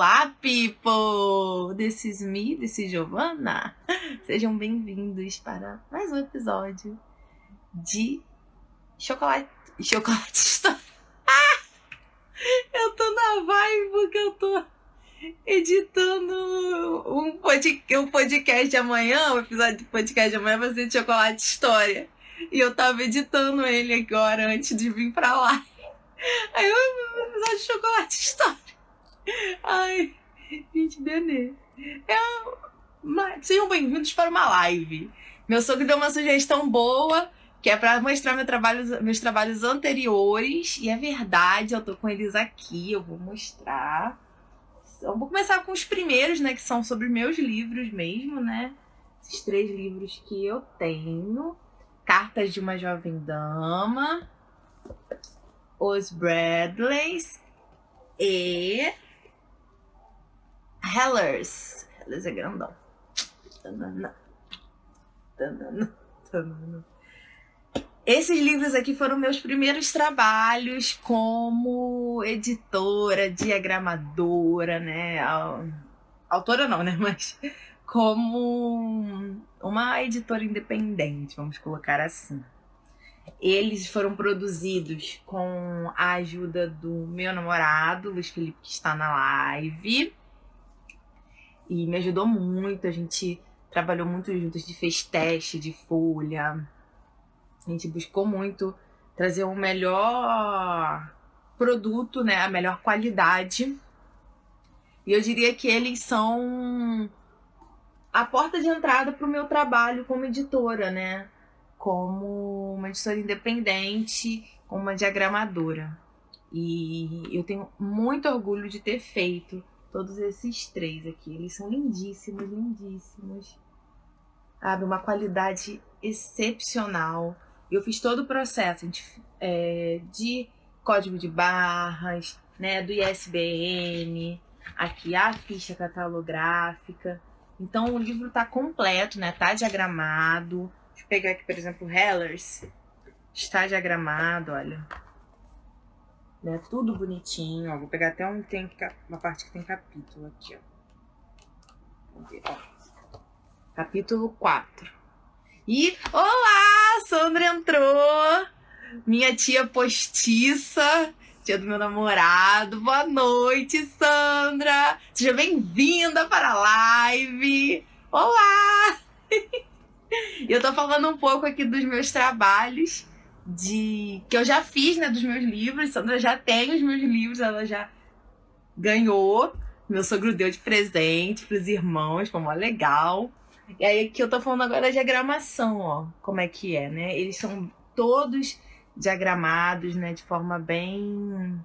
Olá, people! This is me, this is Giovanna. Sejam bem-vindos para mais um episódio de Chocolate. Chocolate Ah! Eu tô na vibe porque eu tô editando um podcast, um podcast de amanhã, um episódio de podcast de amanhã vai ser de Chocolate História. E eu tava editando ele agora antes de vir pra lá. Aí eu episódio de Chocolate História. Ai, gente, Benê. É uma... Sejam bem-vindos para uma live. Meu sogro deu uma sugestão boa, que é para mostrar meu trabalho, meus trabalhos anteriores. E é verdade, eu tô com eles aqui, eu vou mostrar. Eu vou começar com os primeiros, né? Que são sobre meus livros mesmo, né? Esses três livros que eu tenho. Cartas de uma Jovem Dama. Os Bradleys. E Hellers. Hellers é grandão. Esses livros aqui foram meus primeiros trabalhos como editora, diagramadora, né? Autora não, né? Mas como uma editora independente, vamos colocar assim. Eles foram produzidos com a ajuda do meu namorado, Luiz Felipe, que está na live e me ajudou muito. A gente trabalhou muito juntos, gente fez teste de folha. A gente buscou muito trazer um melhor produto, né, a melhor qualidade. E eu diria que eles são a porta de entrada para o meu trabalho como editora, né? Como uma editora independente, como uma diagramadora. E eu tenho muito orgulho de ter feito Todos esses três aqui. Eles são lindíssimos, lindíssimos. Sabe? Uma qualidade excepcional. Eu fiz todo o processo é, de código de barras, né, do ISBN, aqui a ficha catalográfica. Então o livro está completo, né? Tá diagramado. Deixa eu pegar aqui, por exemplo, Hellers. Está diagramado, olha né? Tudo bonitinho, ó. Vou pegar até um tem uma parte que tem capítulo aqui, ó. Ver, ó. Capítulo 4. E olá, Sandra entrou. Minha tia postiça, tia do meu namorado. Boa noite, Sandra. Seja bem-vinda para a live. Olá! Eu tô falando um pouco aqui dos meus trabalhos de que eu já fiz, né, dos meus livros. Sandra já tem os meus livros, ela já ganhou. Meu sogro deu de presente para os irmãos, foi mó legal. E aí que eu tô falando agora da diagramação, ó, como é que é, né? Eles são todos diagramados, né, de forma bem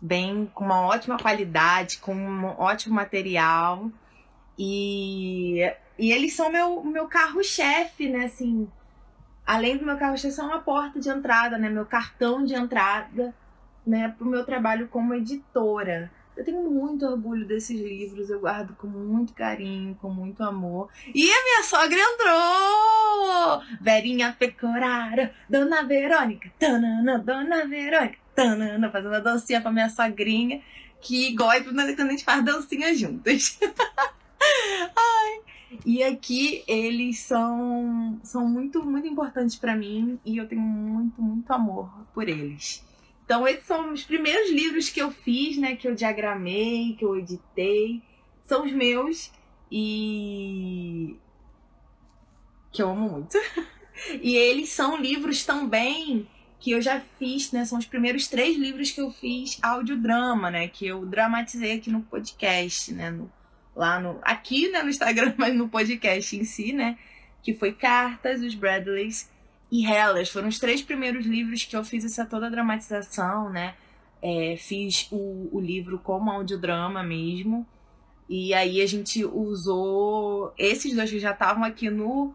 bem com uma ótima qualidade, com um ótimo material. E, e eles são meu, meu carro-chefe, né? Assim, além do meu carro é uma porta de entrada, né? Meu cartão de entrada, né? Para o meu trabalho como editora. Eu tenho muito orgulho desses livros, eu guardo com muito carinho, com muito amor. E a minha sogra entrou! Verinha Pecorara, Dona Verônica, tanana, Dona Verônica, tanana, fazendo a dancinha pra minha sogrinha, que gosta quando a gente faz dancinha juntas. Ai, e aqui eles são, são muito, muito importantes para mim e eu tenho muito, muito amor por eles. Então, esses são os primeiros livros que eu fiz, né? Que eu diagramei, que eu editei. São os meus e. que eu amo muito. e eles são livros também que eu já fiz, né? São os primeiros três livros que eu fiz audiodrama, né? Que eu dramatizei aqui no podcast, né? No lá no aqui né, no Instagram, mas no podcast em si, né? Que foi Cartas, os Bradleys e Hellas. Foram os três primeiros livros que eu fiz essa toda dramatização, né? É, fiz o, o livro como audiodrama mesmo. E aí a gente usou esses dois que já estavam aqui no,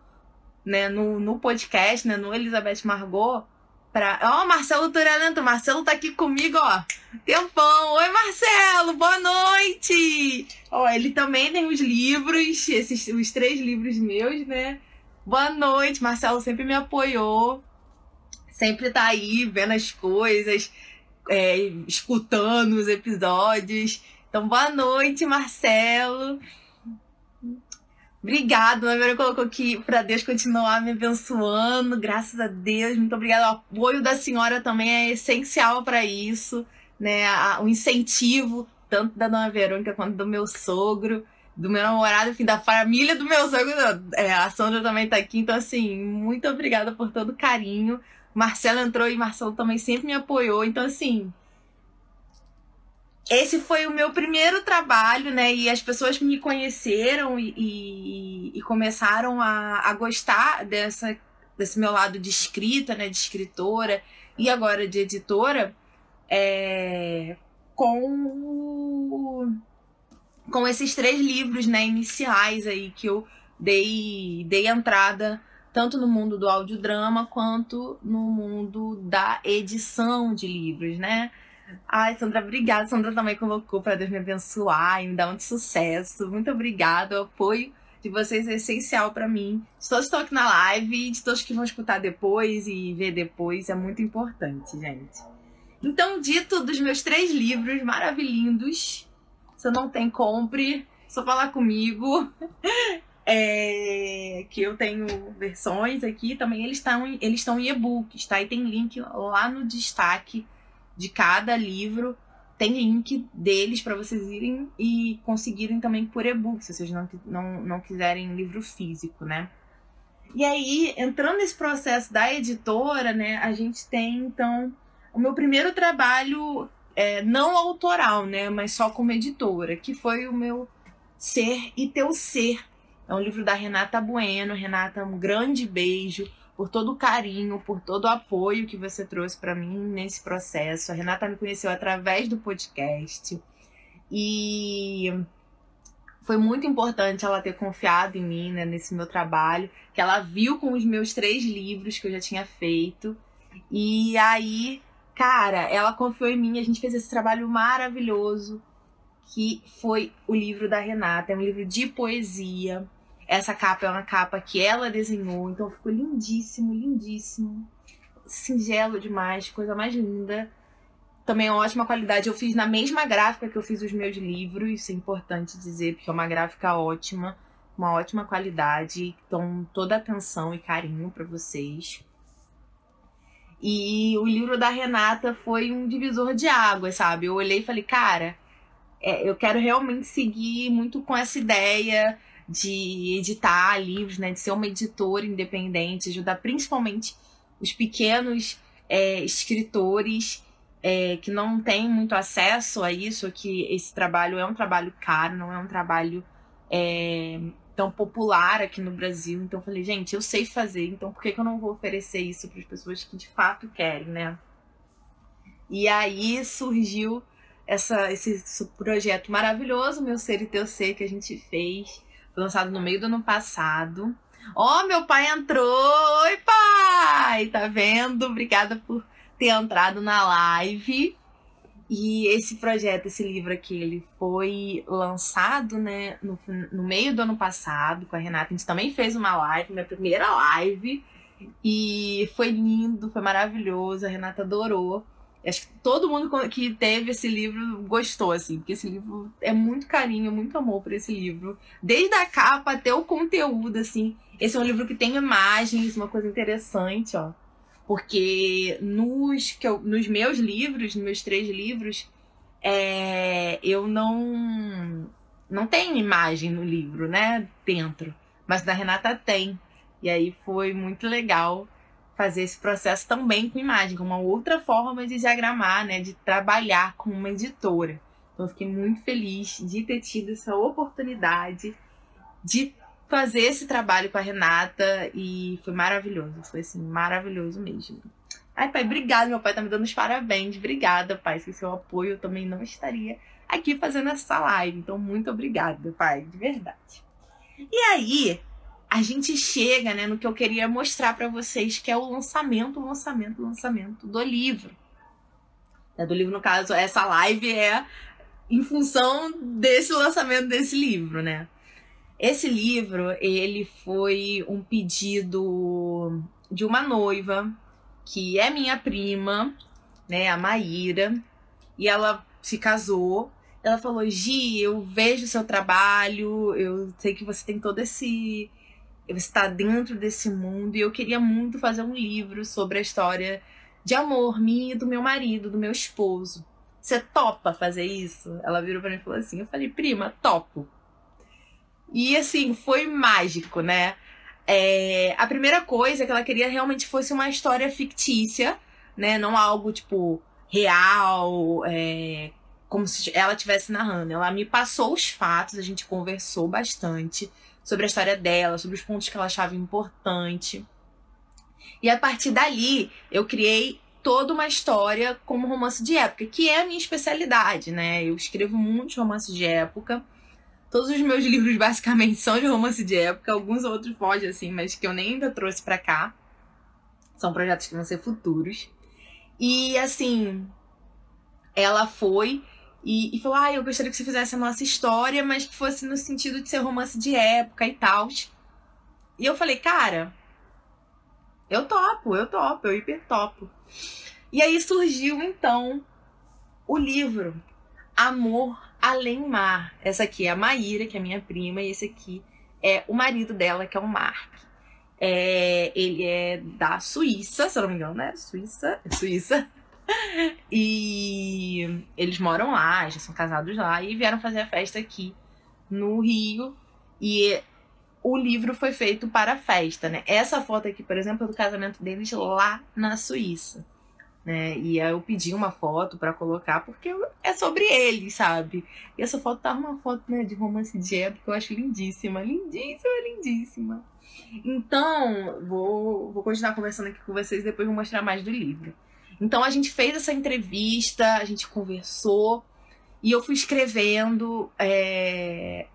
né, no, no podcast, né, no Elizabeth Margot, Pra... Ó, Marcelo Turalento, Marcelo tá aqui comigo, ó. Tempão. Oi, Marcelo, boa noite. Ó, ele também tem os livros, esses os três livros meus, né? Boa noite, Marcelo sempre me apoiou. Sempre tá aí vendo as coisas, é, escutando os episódios. Então, boa noite, Marcelo. Obrigado, a Maria colocou aqui para Deus continuar me abençoando, graças a Deus, muito obrigada. O apoio da senhora também é essencial para isso, né? O incentivo, tanto da dona Verônica quanto do meu sogro, do meu namorado, enfim, da família do meu sogro. É, a Sandra também tá aqui, então, assim, muito obrigada por todo o carinho. Marcelo entrou e Marcelo também sempre me apoiou, então, assim, esse foi o meu primeiro trabalho, né? E as pessoas me conheceram e, e, e começaram a, a gostar dessa, desse meu lado de escrita, né? De escritora e agora de editora, é, com, com esses três livros né, iniciais aí que eu dei, dei entrada tanto no mundo do audiodrama quanto no mundo da edição de livros, né? Ai, Sandra, obrigada. Sandra também colocou para Deus me abençoar e me dar um sucesso. Muito obrigada. O apoio de vocês é essencial para mim. De todos que estão aqui na live, de todos que vão escutar depois e ver depois, é muito importante, gente. Então, dito dos meus três livros maravilhindos, se não tem, compre. Só falar comigo. É, que eu tenho versões aqui também, eles estão eles estão em e-books, tá? E tem link lá no destaque de cada livro tem link deles para vocês irem e conseguirem também por e-book, se vocês não, não, não quiserem livro físico, né? E aí, entrando nesse processo da editora, né, a gente tem, então, o meu primeiro trabalho é, não autoral, né, mas só como editora, que foi o meu Ser e Teu Ser. É um livro da Renata Bueno. Renata, um grande beijo por todo o carinho, por todo o apoio que você trouxe para mim nesse processo. A Renata me conheceu através do podcast e foi muito importante ela ter confiado em mim, né, nesse meu trabalho, que ela viu com os meus três livros que eu já tinha feito. E aí, cara, ela confiou em mim, a gente fez esse trabalho maravilhoso, que foi o livro da Renata, é um livro de poesia essa capa é uma capa que ela desenhou, então ficou lindíssimo, lindíssimo. Singelo demais, coisa mais linda. Também é ótima qualidade. Eu fiz na mesma gráfica que eu fiz os meus livros, isso é importante dizer, porque é uma gráfica ótima, uma ótima qualidade. Então, toda atenção e carinho para vocês. E o livro da Renata foi um divisor de águas, sabe? Eu olhei e falei, cara, é, eu quero realmente seguir muito com essa ideia de editar livros, né, de ser uma editora independente, ajudar principalmente os pequenos é, escritores é, que não têm muito acesso a isso, que esse trabalho é um trabalho caro, não é um trabalho é, tão popular aqui no Brasil. Então falei, gente, eu sei fazer, então por que, que eu não vou oferecer isso para as pessoas que de fato querem, né? E aí surgiu essa, esse projeto maravilhoso, Meu Ser e Teu Ser, que a gente fez lançado no meio do ano passado. Ó, oh, meu pai entrou! Oi, pai! Tá vendo? Obrigada por ter entrado na live. E esse projeto, esse livro aqui, ele foi lançado, né, no, no meio do ano passado com a Renata. A gente também fez uma live, minha primeira live. E foi lindo, foi maravilhoso. A Renata adorou. Acho que todo mundo que teve esse livro gostou, assim, porque esse livro é muito carinho, muito amor por esse livro. Desde a capa até o conteúdo, assim. Esse é um livro que tem imagens, uma coisa interessante, ó. Porque nos, que eu, nos meus livros, nos meus três livros, é, eu não. Não tem imagem no livro, né? Dentro. Mas da Renata tem. E aí foi muito legal fazer esse processo também com imagem, com uma outra forma de diagramar, né, de trabalhar com uma editora. Então, fiquei muito feliz de ter tido essa oportunidade de fazer esse trabalho com a Renata e foi maravilhoso, foi assim, maravilhoso mesmo. Ai, pai, obrigada, meu pai tá me dando os parabéns, obrigada, pai, sem seu apoio eu também não estaria aqui fazendo essa live, então muito obrigada, pai, de verdade. E aí, a gente chega né, no que eu queria mostrar para vocês, que é o lançamento, lançamento, lançamento do livro. É, do livro, no caso, essa live é em função desse lançamento desse livro, né? Esse livro, ele foi um pedido de uma noiva, que é minha prima, né, a Maíra, e ela se casou Ela falou: Gi, eu vejo o seu trabalho, eu sei que você tem todo esse. Você está dentro desse mundo e eu queria muito fazer um livro sobre a história de amor minha e do meu marido, do meu esposo. Você topa fazer isso? Ela virou para mim e falou assim: Eu falei, prima, topo. E assim, foi mágico, né? É, a primeira coisa é que ela queria realmente fosse uma história fictícia, né? Não algo tipo real, é, como se ela estivesse narrando. Ela me passou os fatos, a gente conversou bastante sobre a história dela, sobre os pontos que ela achava importante. E a partir dali, eu criei toda uma história como romance de época, que é a minha especialidade, né? Eu escrevo muitos romances de época. Todos os meus livros basicamente são de romance de época, alguns outros fogem assim, mas que eu nem ainda trouxe para cá. São projetos que vão ser futuros. E assim, ela foi e, e falou: Ah, eu gostaria que você fizesse a nossa história, mas que fosse no sentido de ser romance de época e tal. E eu falei, cara, eu topo, eu topo, eu hiper topo. E aí surgiu então o livro Amor Além Mar. Essa aqui é a Maíra, que é minha prima, e esse aqui é o marido dela, que é o Mark. É, ele é da Suíça, se eu não me engano, né? Suíça, é Suíça. E eles moram lá, já são casados lá, e vieram fazer a festa aqui no Rio. E o livro foi feito para a festa, né? Essa foto aqui, por exemplo, é do casamento deles lá na Suíça. Né? E aí eu pedi uma foto para colocar porque é sobre eles, sabe? E essa foto tá uma foto né, de romance de época eu acho lindíssima, lindíssima, lindíssima. Então, vou, vou continuar conversando aqui com vocês depois vou mostrar mais do livro. Então a gente fez essa entrevista, a gente conversou e eu fui escrevendo é,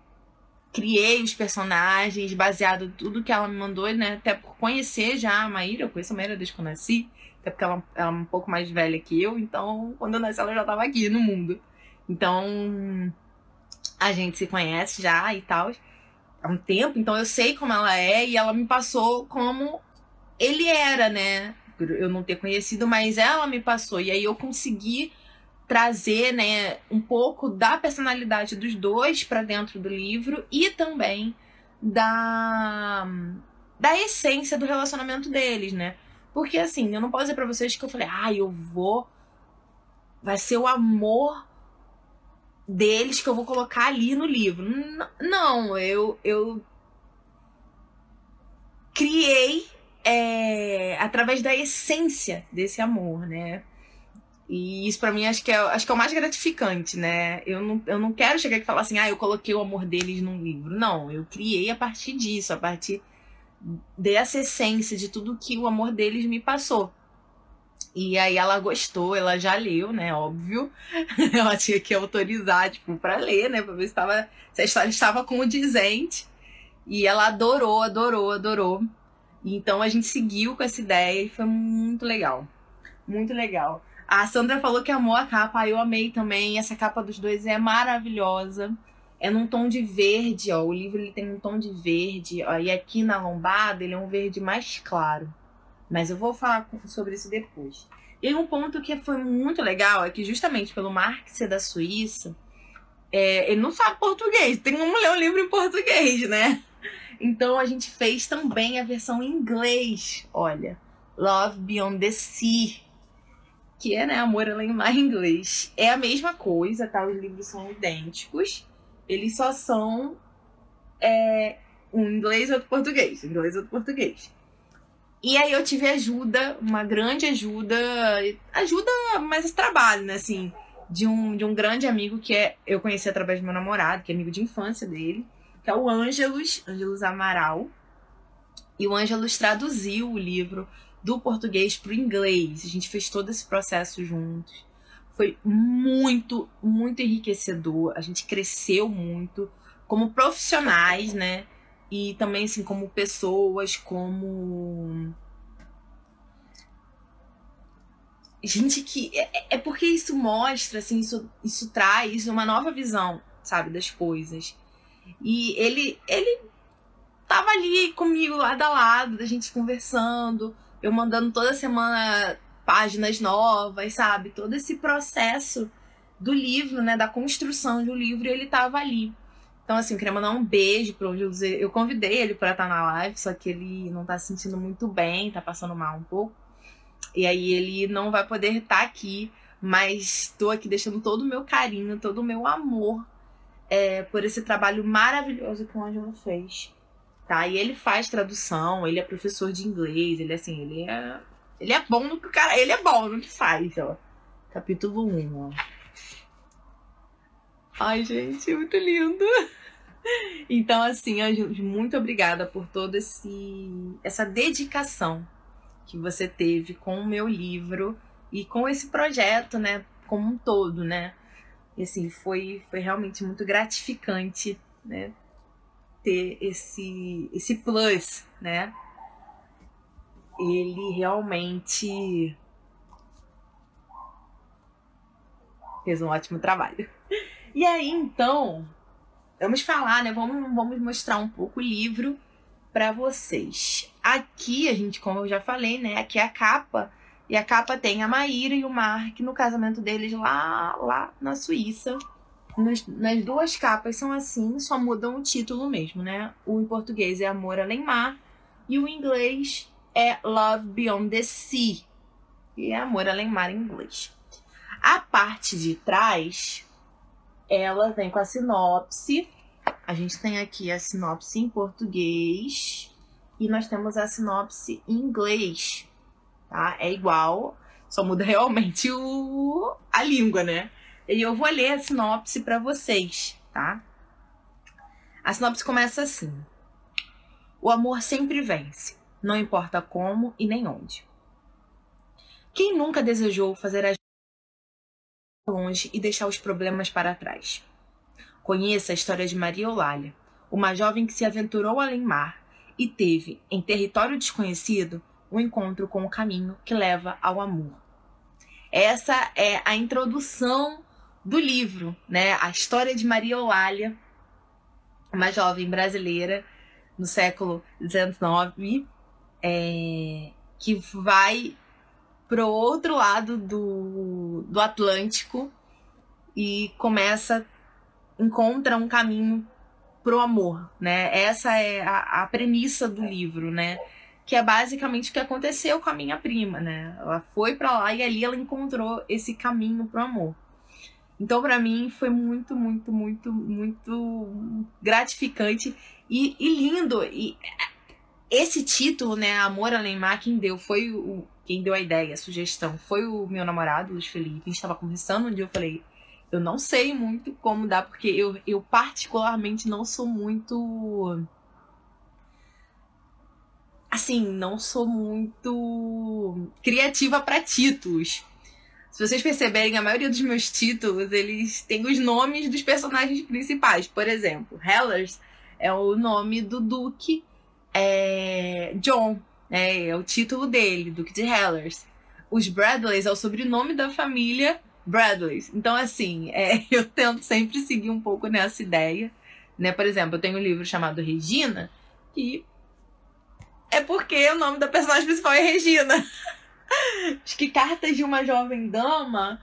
criei os personagens baseado em tudo que ela me mandou, né? Até por conhecer já a Maíra, eu conheço a Maíra desde que eu nasci, até porque ela, ela é um pouco mais velha que eu, então quando eu nasci ela já estava aqui no mundo. Então a gente se conhece já e tal há um tempo, então eu sei como ela é e ela me passou como ele era, né? Eu não ter conhecido, mas ela me passou e aí eu consegui trazer, né, um pouco da personalidade dos dois para dentro do livro e também da da essência do relacionamento deles, né? Porque assim, eu não posso dizer para vocês que eu falei: "Ah, eu vou vai ser o amor deles que eu vou colocar ali no livro". Não, eu eu criei é, através da essência desse amor, né? E isso para mim acho que, é, acho que é o mais gratificante, né? Eu não, eu não quero chegar e falar assim, ah, eu coloquei o amor deles num livro. Não, eu criei a partir disso, a partir dessa essência de tudo que o amor deles me passou. E aí ela gostou, ela já leu, né? Óbvio. ela tinha que autorizar, tipo, pra ler, né? Pra ver se, tava, se a história estava condizente. E ela adorou, adorou, adorou. Então a gente seguiu com essa ideia e foi muito legal. Muito legal. A Sandra falou que amou a capa, eu amei também. Essa capa dos dois é maravilhosa. É num tom de verde, ó. O livro ele tem um tom de verde, ó. E aqui na lombada ele é um verde mais claro. Mas eu vou falar sobre isso depois. E um ponto que foi muito legal é que justamente pelo Marx ser da Suíça, é, ele não sabe português. Tem como ler um livro em português, né? Então a gente fez também a versão em inglês. Olha, Love Beyond the Sea que é, né, Amor Além Mar em inglês. É a mesma coisa, tá? Os livros são idênticos. Eles só são é, um inglês e outro português. Um inglês e outro português. E aí eu tive ajuda, uma grande ajuda, ajuda, mas trabalho, né, assim, de um, de um grande amigo que é, eu conheci através do meu namorado, que é amigo de infância dele, que é o Ângelos, Ângelos Amaral. E o Ângelos traduziu o livro do português para o inglês. A gente fez todo esse processo juntos. Foi muito, muito enriquecedor. A gente cresceu muito como profissionais, né? E também, assim, como pessoas, como. Gente que. É, é porque isso mostra, assim, isso, isso traz uma nova visão, sabe, das coisas. E ele, ele tava ali comigo lado a lado, da gente conversando eu mandando toda semana páginas novas, sabe? Todo esse processo do livro, né, da construção do livro, ele estava ali. Então, assim, eu queria mandar um beijo para José. Eu convidei ele para estar na live, só que ele não está se sentindo muito bem, está passando mal um pouco. E aí ele não vai poder estar aqui, mas estou aqui deixando todo o meu carinho, todo o meu amor é, por esse trabalho maravilhoso que o Ângelo fez. Tá? E ele faz tradução, ele é professor de inglês, ele assim, ele é. Ele é bom no que o cara. Ele é bom no que faz, ó. Capítulo 1, ó. Ai, gente, muito lindo. Então, assim, muito obrigada por toda essa dedicação que você teve com o meu livro e com esse projeto, né, como um todo, né? E assim, foi, foi realmente muito gratificante, né, ter esse, esse plus, né? Ele realmente fez um ótimo trabalho. E aí, então, vamos falar, né? Vamos, vamos mostrar um pouco o livro para vocês. Aqui, a gente, como eu já falei, né? Aqui é a capa. E a capa tem a Maíra e o Mark no casamento deles lá, lá na Suíça. Nas, nas duas capas são assim, só mudam o título mesmo, né? O em português é Amor Além Mar e o em inglês é Love Beyond the Sea. E é Amor Além Mar em inglês. A parte de trás ela vem com a sinopse. A gente tem aqui a sinopse em português e nós temos a sinopse em inglês, tá? É igual, só muda realmente o a língua, né? E eu vou ler a sinopse para vocês, tá? A sinopse começa assim: O amor sempre vence, não importa como e nem onde. Quem nunca desejou fazer as longe e deixar os problemas para trás. Conheça a história de Maria Eulália, uma jovem que se aventurou além mar e teve, em território desconhecido, um encontro com o caminho que leva ao amor. Essa é a introdução do livro, né? A história de Maria Eulália, uma jovem brasileira no século XIX, é, que vai pro outro lado do, do Atlântico e começa encontra um caminho pro amor, né? Essa é a, a premissa do livro, né? Que é basicamente o que aconteceu com a minha prima, né? Ela foi para lá e ali ela encontrou esse caminho pro amor. Então, para mim, foi muito, muito, muito, muito gratificante e, e lindo. E esse título, né, Amor Além Mar, quem deu foi o, quem deu a ideia, a sugestão, foi o meu namorado, Luiz Felipe. A gente estava conversando um dia, eu falei, eu não sei muito como dar, porque eu, eu particularmente não sou muito. Assim, não sou muito criativa para títulos. Se vocês perceberem, a maioria dos meus títulos, eles têm os nomes dos personagens principais. Por exemplo, Hellers é o nome do Duque é, John, é, é o título dele, Duque de Hellers. Os Bradleys é o sobrenome da família Bradleys. Então, assim, é, eu tento sempre seguir um pouco nessa ideia. Né? Por exemplo, eu tenho um livro chamado Regina, que é porque o nome da personagem principal é Regina. Acho que Cartas de uma Jovem Dama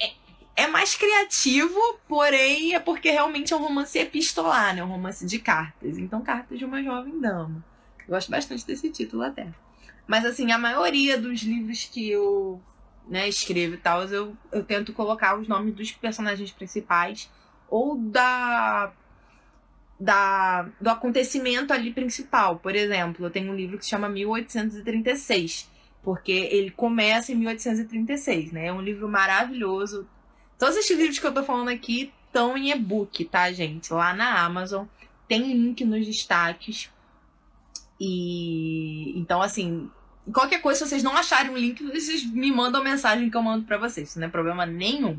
é, é, mais criativo, porém é porque realmente é um romance epistolar, né? Um romance de cartas. Então, Cartas de uma Jovem Dama. Eu gosto bastante desse título até. Mas assim, a maioria dos livros que eu né, escrevo e tal, eu, eu tento colocar os nomes dos personagens principais ou da, da do acontecimento ali principal. Por exemplo, eu tenho um livro que se chama 1836, porque ele começa em 1836, né? É um livro maravilhoso. Todos esses livros que eu tô falando aqui estão em e-book, tá, gente? Lá na Amazon. Tem link nos destaques. E então, assim, qualquer coisa, se vocês não acharem um link, vocês me mandam mensagem que eu mando para vocês. Isso não é problema nenhum,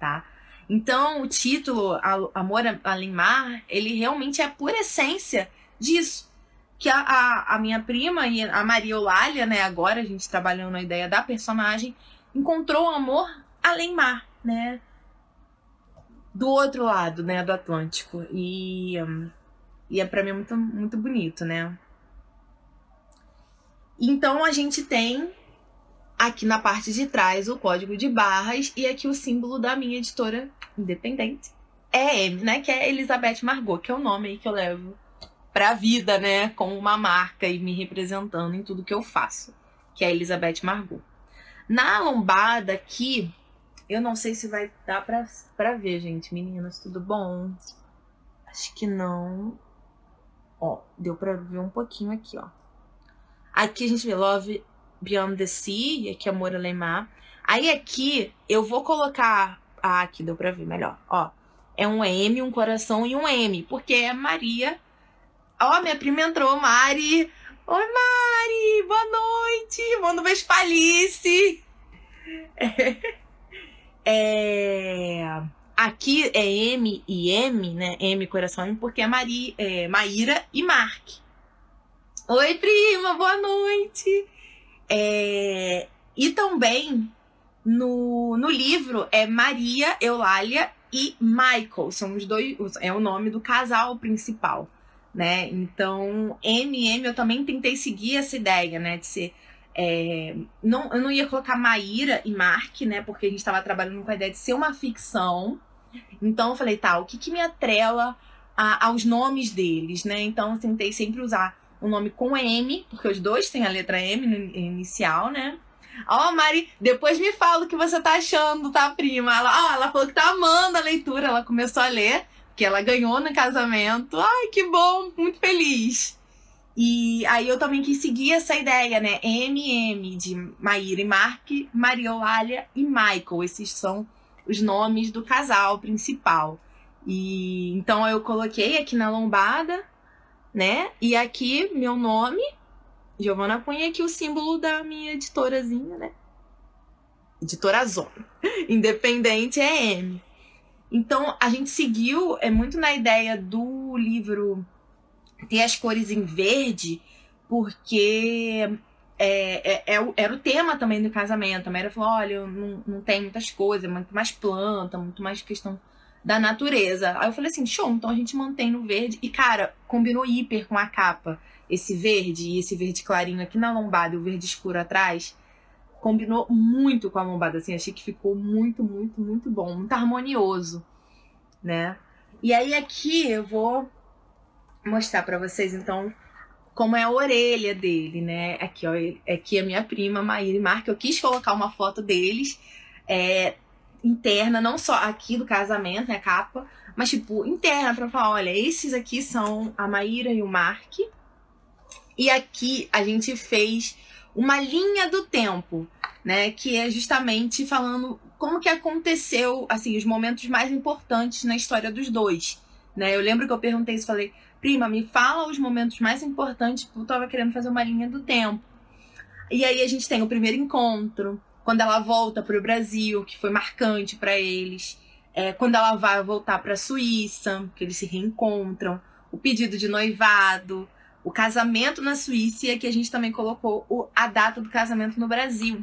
tá? Então, o título, Amor Além Mar, ele realmente é por essência disso. Que a, a, a, minha prima e a Maria Eulália, né, agora a gente trabalhando a ideia da personagem, encontrou o amor além mar, né? Do outro lado, né, do Atlântico. E, e é pra mim muito, muito bonito, né? Então a gente tem Aqui na parte de trás o código de barras e aqui o símbolo da minha editora independente. É M, né? Que é Elizabeth Margot, que é o nome aí que eu levo pra vida, né? Com uma marca e me representando em tudo que eu faço. Que é Elizabeth Margot. Na lombada aqui, eu não sei se vai dar pra, pra ver, gente. Meninas, tudo bom? Acho que não. Ó, deu pra ver um pouquinho aqui, ó. Aqui a gente vê Love Beyond the Sea, e aqui Amor Alemar. Aí aqui eu vou colocar. Ah, aqui deu pra ver melhor. Ó, é um M, um coração e um M, porque é Maria. Ó, minha prima entrou, Mari. Oi, Mari, boa noite. Manda um beijo pra Alice. É... Aqui é M e M, né? M coração M, porque é, Maria, é Maíra e Mark. Oi, prima, boa noite. É, e também no, no livro é Maria, Eulália e Michael. São os dois. É o nome do casal principal. Né? Então, MM eu também tentei seguir essa ideia, né? De ser. É, não, eu não ia colocar Maíra e Mark, né? Porque a gente estava trabalhando com a ideia de ser uma ficção. Então eu falei, tá, o que, que me atrela a, aos nomes deles, né? Então eu tentei sempre usar um nome com M, porque os dois têm a letra M no inicial, né? Ó, oh, Mari, depois me fala o que você tá achando, tá, prima? Ela, oh, ela falou que tá amando a leitura, ela começou a ler, que ela ganhou no casamento. Ai, que bom, muito feliz. E aí eu também quis seguir essa ideia, né? MM de Maíra e Mark, Mariolália e Michael. Esses são os nomes do casal principal. E então eu coloquei aqui na lombada né? E aqui, meu nome, Giovana Cunha, aqui o símbolo da minha editorazinha, né? Editora Zona. Independente é M. Então, a gente seguiu, é muito na ideia do livro ter as cores em verde, porque é, é, é, era o tema também do casamento. A Mera falou: olha, não, não tem muitas coisas, é muito mais planta, muito mais questão da natureza. Aí eu falei assim, show, então a gente mantém no verde. E, cara, combinou hiper com a capa. Esse verde e esse verde clarinho aqui na lombada e o verde escuro atrás. Combinou muito com a lombada, assim. Achei que ficou muito, muito, muito bom. Muito harmonioso, né? E aí aqui eu vou mostrar para vocês, então, como é a orelha dele, né? Aqui, ó. Aqui é a minha prima, Maíra e Marca. Eu quis colocar uma foto deles. É, interna, não só aqui do casamento, né, capa, mas tipo, interna para falar, olha, esses aqui são a Maíra e o Mark. E aqui a gente fez uma linha do tempo, né, que é justamente falando como que aconteceu, assim, os momentos mais importantes na história dos dois, né? Eu lembro que eu perguntei isso, falei: "Prima, me fala os momentos mais importantes", porque eu tava querendo fazer uma linha do tempo. E aí a gente tem o primeiro encontro, quando ela volta para o Brasil, que foi marcante para eles, é, quando ela vai voltar para a Suíça, que eles se reencontram, o pedido de noivado, o casamento na Suíça, e aqui a gente também colocou o, a data do casamento no Brasil.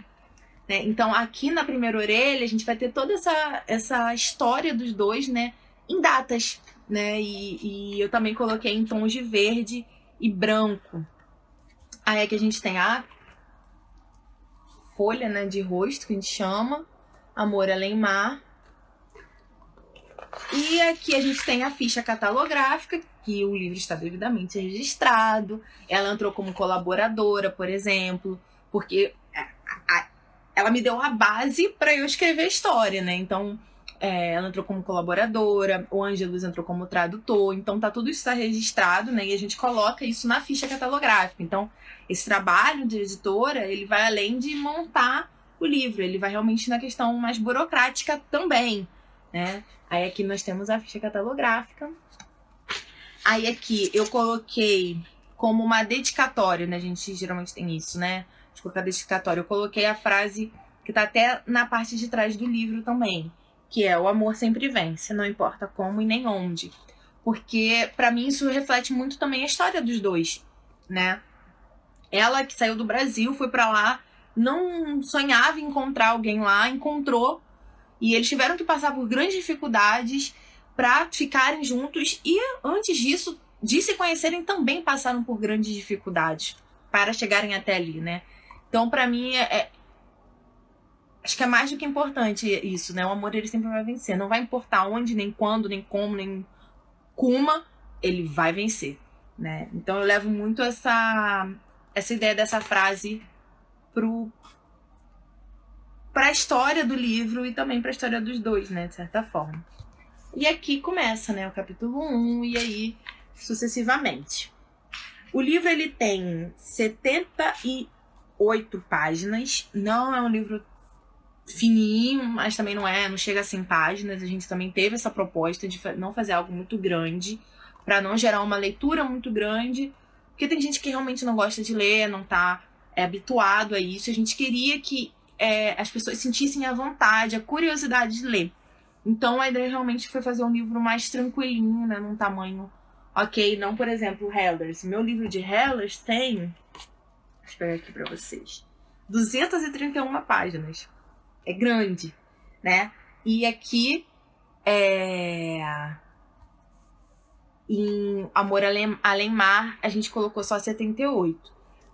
Né? Então, aqui na primeira orelha, a gente vai ter toda essa, essa história dos dois, né? Em datas, né? E, e eu também coloquei em tons de verde e branco. Aí aqui a gente tem a folha né, de rosto, que a gente chama. Amor Além Mar. E aqui a gente tem a ficha catalográfica, que o livro está devidamente registrado. Ela entrou como colaboradora, por exemplo, porque ela me deu a base para eu escrever a história, né? Então, é, ela entrou como colaboradora, o Ângelus entrou como tradutor, então tá tudo isso está registrado, né? E a gente coloca isso na ficha catalográfica. Então, esse trabalho de editora, ele vai além de montar o livro, ele vai realmente na questão mais burocrática também, né? Aí aqui nós temos a ficha catalográfica. Aí aqui eu coloquei como uma dedicatória, né? A gente geralmente tem isso, né? De colocar dedicatória. Eu coloquei a frase que tá até na parte de trás do livro também, que é o amor sempre vence, não importa como e nem onde. Porque para mim isso reflete muito também a história dos dois, né? Ela que saiu do Brasil, foi para lá, não sonhava encontrar alguém lá, encontrou. E eles tiveram que passar por grandes dificuldades para ficarem juntos. E antes disso, de se conhecerem, também passaram por grandes dificuldades para chegarem até ali, né? Então, para mim, é, é, acho que é mais do que importante isso, né? O amor ele sempre vai vencer. Não vai importar onde, nem quando, nem como, nem como, ele vai vencer, né? Então eu levo muito essa essa ideia dessa frase pro para a história do livro e também para a história dos dois, né, de certa forma. E aqui começa, né, o capítulo 1 e aí sucessivamente. O livro ele tem 78 páginas, não é um livro fininho, mas também não é, não chega a 100 páginas. A gente também teve essa proposta de não fazer algo muito grande, para não gerar uma leitura muito grande, porque tem gente que realmente não gosta de ler, não tá é, habituado a isso. A gente queria que é, as pessoas sentissem a vontade, a curiosidade de ler. Então a ideia realmente foi fazer um livro mais tranquilinho, né, num tamanho ok, não por exemplo Hellers. Meu livro de Hellers tem, deixa eu pegar aqui para vocês, 231 páginas. É grande, né? E aqui é em Amor Além Mar, a gente colocou só 78.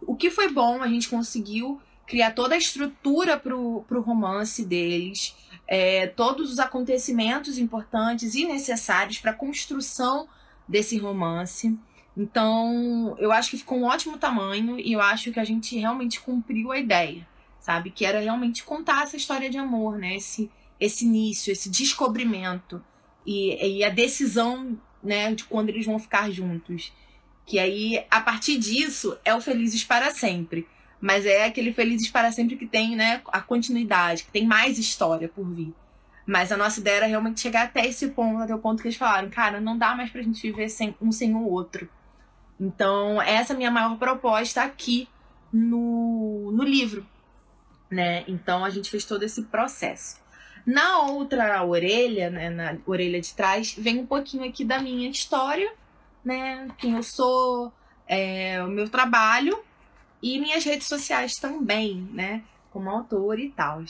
O que foi bom, a gente conseguiu criar toda a estrutura pro, pro romance deles, é, todos os acontecimentos importantes e necessários para a construção desse romance. Então, eu acho que ficou um ótimo tamanho e eu acho que a gente realmente cumpriu a ideia, sabe? Que era realmente contar essa história de amor, né? Esse, esse início, esse descobrimento e, e a decisão né, de quando eles vão ficar juntos. Que aí, a partir disso, é o Felizes para Sempre. Mas é aquele Felizes para Sempre que tem, né, a continuidade, que tem mais história por vir. Mas a nossa ideia era realmente chegar até esse ponto, até o ponto que eles falaram, cara, não dá mais pra gente viver sem, um sem o outro. Então, essa é a minha maior proposta aqui no, no livro, né? Então, a gente fez todo esse processo. Na outra orelha, né, na orelha de trás, vem um pouquinho aqui da minha história, né? Quem eu sou, é, o meu trabalho e minhas redes sociais também, né? Como autor e tal.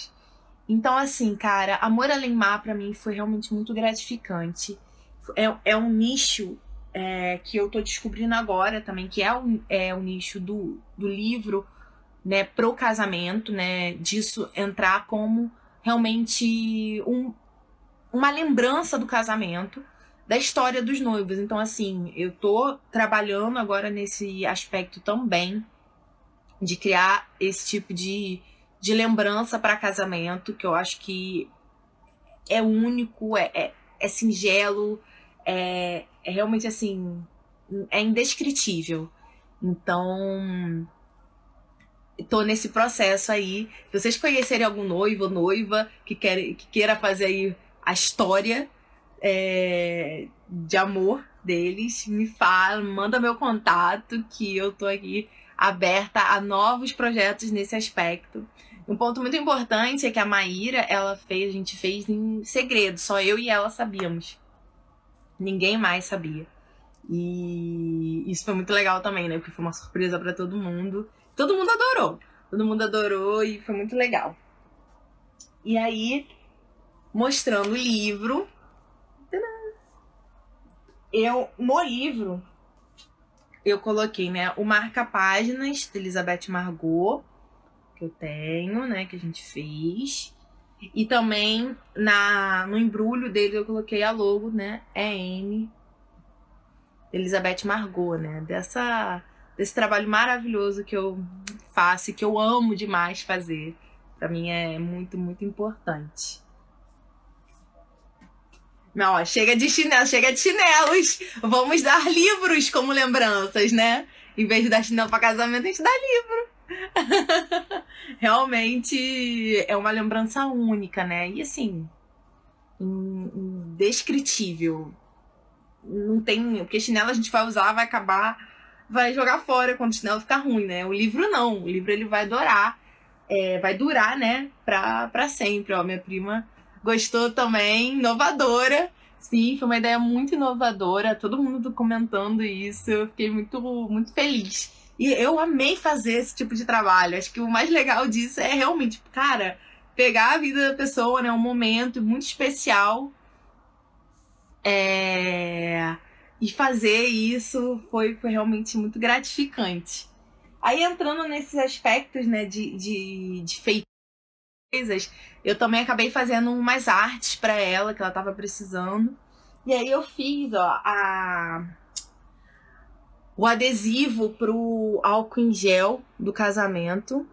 Então, assim, cara, Amor Além Mar pra mim foi realmente muito gratificante. É, é um nicho é, que eu tô descobrindo agora também, que é o, é o nicho do, do livro, né, pro casamento, né? Disso entrar como realmente um, uma lembrança do casamento, da história dos noivos. Então, assim, eu tô trabalhando agora nesse aspecto também de criar esse tipo de, de lembrança para casamento, que eu acho que é único, é, é, é singelo, é, é realmente assim, é indescritível. Então, tô nesse processo aí. Se vocês conhecerem algum noivo ou noiva que, quer, que queira fazer aí a história é, de amor deles, me fala, manda meu contato que eu tô aqui aberta a novos projetos nesse aspecto. Um ponto muito importante é que a Maíra, ela fez, a gente fez em segredo, só eu e ela sabíamos. Ninguém mais sabia. E isso foi muito legal também, né? Porque foi uma surpresa para todo mundo. Todo mundo adorou. Todo mundo adorou e foi muito legal. E aí, mostrando o livro. Eu, no livro, eu coloquei, né, o marca-páginas de Elizabeth Margot, que eu tenho, né, que a gente fez. E também na, no embrulho dele eu coloquei a logo, né, EM Elizabeth Margot, né, dessa desse trabalho maravilhoso que eu faço e que eu amo demais fazer. Para mim é muito, muito importante. Não, ó, chega de chinelo, chega de chinelos. Vamos dar livros como lembranças, né? Em vez de dar chinelo para casamento, a gente dá livro. Realmente é uma lembrança única, né? E assim, indescritível. Não tem. Porque chinelo a gente vai usar, vai acabar vai jogar fora quando o chinelo ficar ruim, né? O livro não. O livro ele vai durar. É, vai durar, né? Pra, pra sempre. Ó, minha prima gostou também. Inovadora. Sim, foi uma ideia muito inovadora. Todo mundo comentando isso. Eu fiquei muito, muito feliz. E eu amei fazer esse tipo de trabalho. Acho que o mais legal disso é realmente, cara, pegar a vida da pessoa, né? Um momento muito especial. É e fazer isso foi, foi realmente muito gratificante. Aí entrando nesses aspectos né, de, de, de coisas, eu também acabei fazendo umas artes para ela que ela tava precisando. E aí eu fiz, ó, a o adesivo pro álcool em gel do casamento.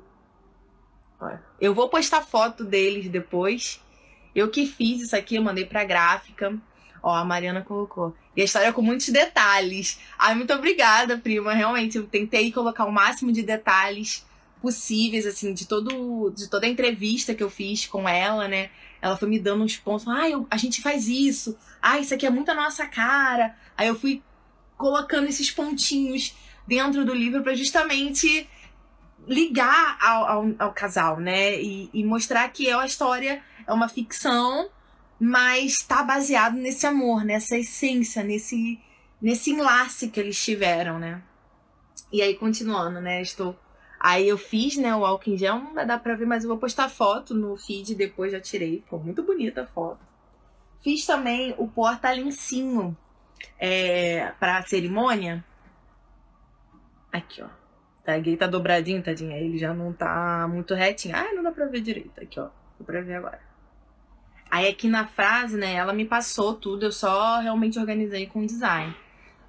Eu vou postar foto deles depois. Eu que fiz isso aqui, eu mandei pra gráfica. Ó, a Mariana colocou. E a história com muitos detalhes. Ai, muito obrigada, prima. Realmente, eu tentei colocar o máximo de detalhes possíveis, assim, de todo de toda a entrevista que eu fiz com ela, né? Ela foi me dando uns pontos. Ah, a gente faz isso. Ah, isso aqui é muito a nossa cara. Aí eu fui colocando esses pontinhos dentro do livro para justamente ligar ao, ao, ao casal, né? E, e, mostrar que é a história é uma ficção, mas está baseado nesse amor, nessa essência, nesse, nesse enlace que eles tiveram, né? E aí, continuando, né? Estou Aí eu fiz, né, o em gel, não vai dar pra ver, mas eu vou postar foto no feed, depois já tirei. Ficou muito bonita a foto. Fiz também o porta-lencinho é, pra cerimônia. Aqui, ó. Tá, aqui tá dobradinho, tadinha. Ele já não tá muito retinho. Ah, não dá pra ver direito. Aqui, ó. Dá pra ver agora. Aí aqui na frase, né, ela me passou tudo, eu só realmente organizei com design.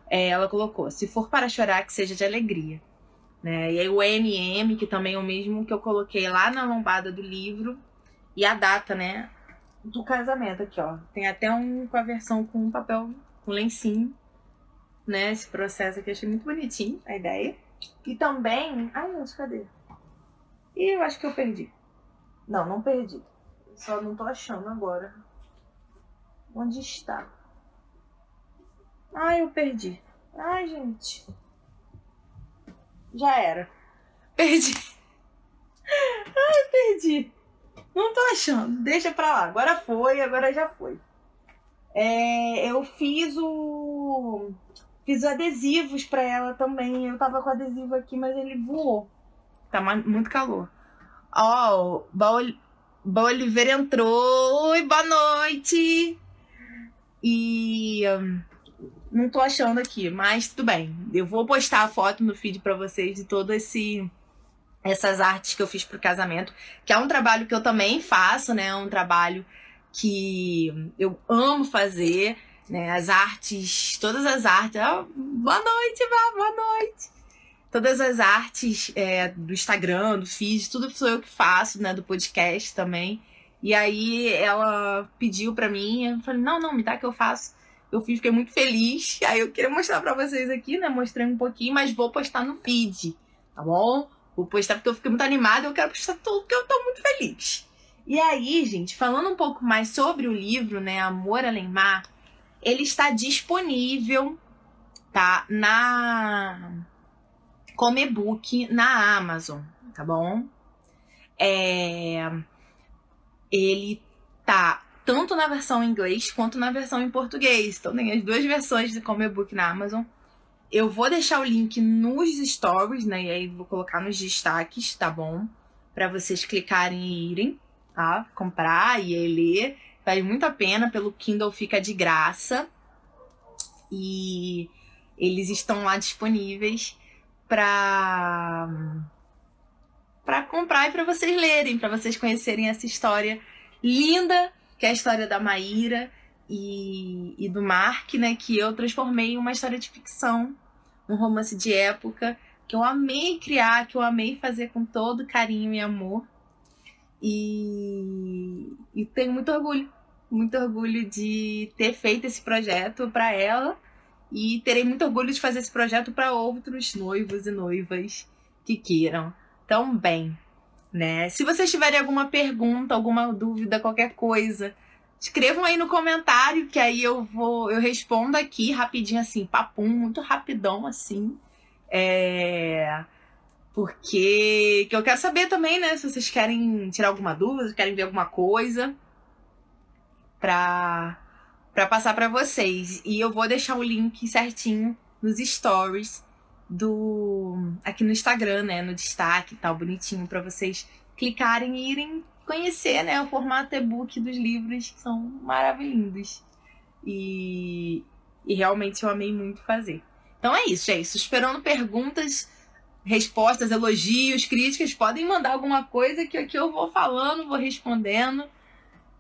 É, ela colocou: se for para chorar, que seja de alegria. Né? E aí o MM, que também é o mesmo que eu coloquei lá na lombada do livro, e a data, né, do casamento aqui, ó. Tem até um com a versão com um papel, com um lencinho, né? Esse processo aqui, achei muito bonitinho a ideia. E também. Ai, gente, cadê? Ih, eu acho que eu perdi. Não, não perdi. Só não tô achando agora. Onde está? Ai, eu perdi. Ai, gente. Já era. Perdi. Ai, perdi. Não tô achando. Deixa pra lá. Agora foi, agora já foi. É, eu fiz o. Fiz adesivos pra ela também. Eu tava com adesivo aqui, mas ele voou. Tá muito calor. Ó, oh, Ba Oliveira entrou. Oi, boa noite. E. Um, não tô achando aqui, mas tudo bem. Eu vou postar a foto no feed para vocês de todo esse essas artes que eu fiz pro casamento, que é um trabalho que eu também faço, né? É um trabalho que eu amo fazer, né? As artes, todas as artes. Oh, boa noite, Vá, boa noite. Todas as artes é, do Instagram, do feed, tudo sou eu que faço, né? Do podcast também. E aí ela pediu para mim, eu falei, não, não, me dá que eu faço. Eu fiquei muito feliz. Aí eu queria mostrar pra vocês aqui, né? Mostrei um pouquinho, mas vou postar no feed, tá bom? Vou postar porque eu fiquei muito animada eu quero postar tudo porque eu tô muito feliz. E aí, gente, falando um pouco mais sobre o livro, né? Amor Além Mar, ele está disponível, tá? Na. Como e-book na Amazon, tá bom? É. Ele tá tanto na versão em inglês quanto na versão em português. Então tem as duas versões de como e-book na Amazon. Eu vou deixar o link nos stories, né? E aí vou colocar nos destaques, tá bom? Para vocês clicarem e irem, tá? Comprar e ler. Vale muito a pena, pelo Kindle fica de graça. E eles estão lá disponíveis para para comprar e para vocês lerem, para vocês conhecerem essa história linda que é a história da Maíra e, e do Mark, né? Que eu transformei em uma história de ficção, um romance de época que eu amei criar, que eu amei fazer com todo carinho e amor. E, e tenho muito orgulho, muito orgulho de ter feito esse projeto para ela e terei muito orgulho de fazer esse projeto para outros noivos e noivas que queiram também né? Se vocês tiverem alguma pergunta, alguma dúvida, qualquer coisa, escrevam aí no comentário que aí eu vou, eu respondo aqui rapidinho assim, papum, muito rapidão assim. É porque que eu quero saber também, né, se vocês querem tirar alguma dúvida, querem ver alguma coisa para para passar para vocês. E eu vou deixar o link certinho nos stories do aqui no Instagram, né, no destaque, tal, bonitinho para vocês clicarem e irem conhecer, né, o formato e-book dos livros que são maravilhosos. E, e realmente eu amei muito fazer. Então é isso, é isso. Esperando perguntas respostas, elogios, críticas, podem mandar alguma coisa que aqui eu vou falando, vou respondendo.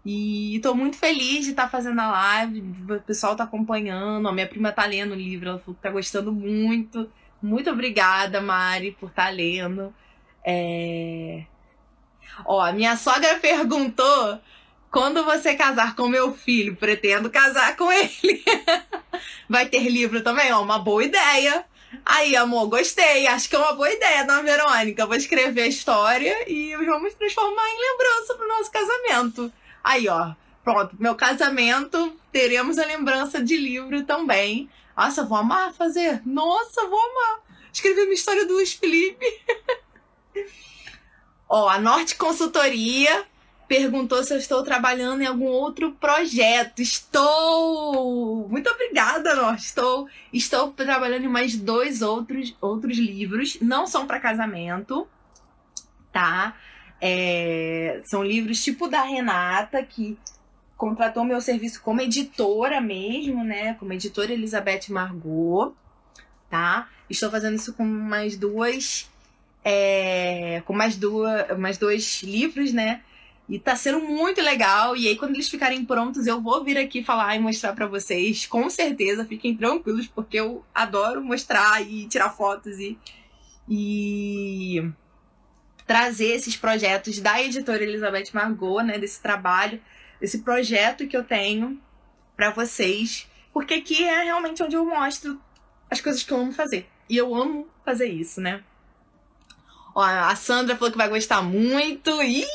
E tô muito feliz de estar tá fazendo a live, o pessoal tá acompanhando, a minha prima tá lendo o livro, ela falou que tá gostando muito. Muito obrigada, Mari, por estar tá lendo. É... Ó, a minha sogra perguntou quando você casar com meu filho, pretendo casar com ele. Vai ter livro também? Ó, uma boa ideia. Aí, amor, gostei. Acho que é uma boa ideia, da Verônica? Vou escrever a história e vamos transformar em lembrança pro nosso casamento. Aí, ó. Pronto, meu casamento, teremos a lembrança de livro também. Nossa, vou amar fazer. Nossa, vou amar. Escrever uma história do Luiz Felipe. ó, a Norte Consultoria perguntou se eu estou trabalhando em algum outro projeto. Estou! Muito obrigada, Norte. Estou, estou trabalhando em mais dois outros, outros livros. Não são para casamento, tá? É, são livros tipo da Renata, que contratou meu serviço como editora mesmo, né? Como editora Elizabeth Margot, tá? Estou fazendo isso com mais duas. É, com mais, duas, mais dois livros, né? E tá sendo muito legal. E aí, quando eles ficarem prontos, eu vou vir aqui falar e mostrar para vocês. Com certeza, fiquem tranquilos, porque eu adoro mostrar e tirar fotos e, e trazer esses projetos da editora Elizabeth Margot, né? Desse trabalho, desse projeto que eu tenho para vocês. Porque aqui é realmente onde eu mostro as coisas que eu amo fazer. E eu amo fazer isso, né? Ó, a Sandra falou que vai gostar muito. Ih!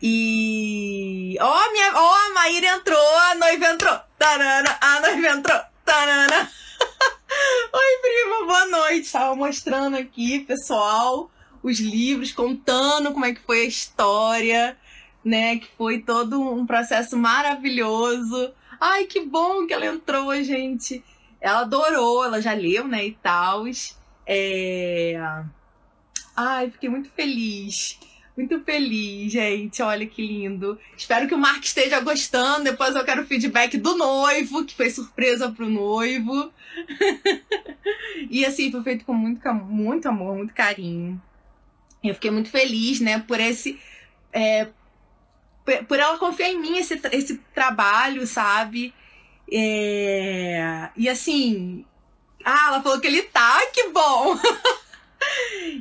E. Ó, oh, minha. Oh, a Maíra entrou, a noiva entrou. Tarana, a noiva entrou. Tarana. Oi, prima, boa noite. Estava mostrando aqui, pessoal, os livros, contando como é que foi a história, né? Que foi todo um processo maravilhoso. Ai, que bom que ela entrou, gente. Ela adorou, ela já leu, né? E tal. É... Ai, fiquei muito feliz. Muito feliz, gente. Olha que lindo. Espero que o Mark esteja gostando. Depois eu quero feedback do noivo, que foi surpresa pro noivo. e assim, foi feito com muito, muito amor, muito carinho. Eu fiquei muito feliz, né, por esse. É, por ela confiar em mim esse, esse trabalho, sabe? É, e assim. Ah, ela falou que ele tá, que bom!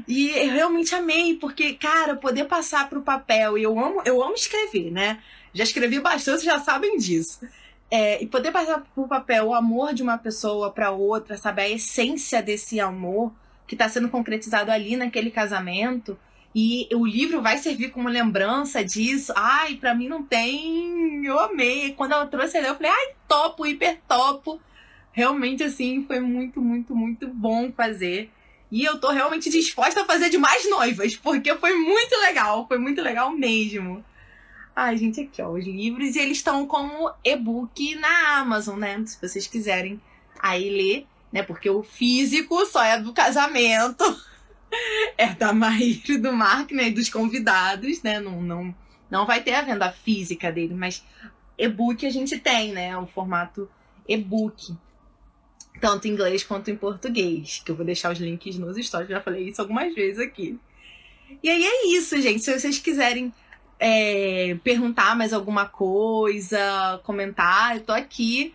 E eu realmente amei, porque, cara, poder passar pro papel, e eu amo, eu amo escrever, né? Já escrevi bastante, já sabem disso. É, e poder passar pro papel o amor de uma pessoa para outra, saber a essência desse amor que está sendo concretizado ali naquele casamento. E o livro vai servir como lembrança disso. Ai, para mim não tem. Eu amei. Quando ela trouxe ele, eu falei, ai, topo, hiper topo. Realmente, assim, foi muito, muito, muito bom fazer. E eu tô realmente disposta a fazer de mais noivas, porque foi muito legal, foi muito legal mesmo. Ai, gente, aqui, ó, os livros, e eles estão como e-book na Amazon, né? Se vocês quiserem aí ler, né? Porque o físico só é do casamento, é da Maíra e do Mark, né? E dos convidados, né? Não, não, não vai ter a venda física dele, mas e-book a gente tem, né? O formato e-book tanto em inglês quanto em português, que eu vou deixar os links nos stories, já falei isso algumas vezes aqui. E aí é isso, gente. Se vocês quiserem é, perguntar mais alguma coisa, comentar, eu tô aqui